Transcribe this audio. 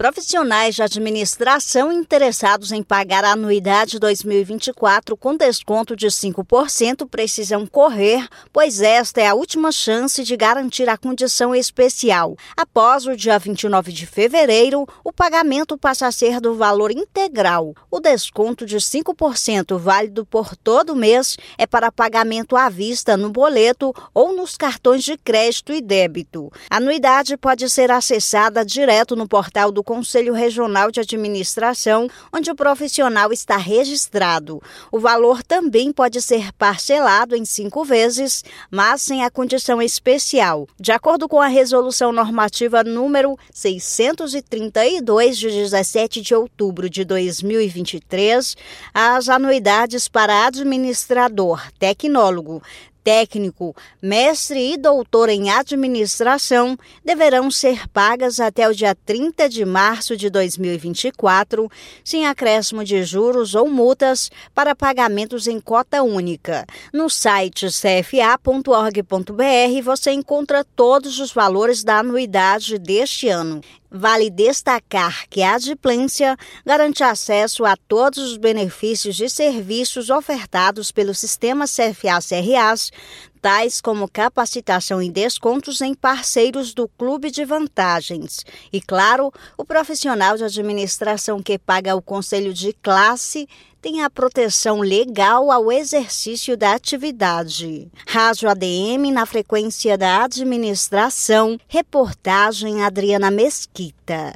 Profissionais de administração interessados em pagar a anuidade 2024 com desconto de 5% precisam correr, pois esta é a última chance de garantir a condição especial. Após o dia 29 de fevereiro, o pagamento passa a ser do valor integral. O desconto de 5% válido por todo mês é para pagamento à vista no boleto ou nos cartões de crédito e débito. A anuidade pode ser acessada direto no portal do Conselho Regional de Administração, onde o profissional está registrado. O valor também pode ser parcelado em cinco vezes, mas sem a condição especial. De acordo com a Resolução Normativa número 632, de 17 de outubro de 2023, as anuidades para administrador, tecnólogo, técnico, mestre e doutor em administração deverão ser pagas até o dia 30 de março de 2024, sem acréscimo de juros ou multas para pagamentos em cota única. No site cfa.org.br você encontra todos os valores da anuidade deste ano. Vale destacar que a adimplência garante acesso a todos os benefícios e serviços ofertados pelo sistema CFA-CRAs, tais como capacitação e descontos em parceiros do Clube de Vantagens. E, claro, o profissional de administração que paga o conselho de classe tem a proteção legal ao exercício da atividade. Rádio ADM na frequência da administração, reportagem Adriana Mesquita.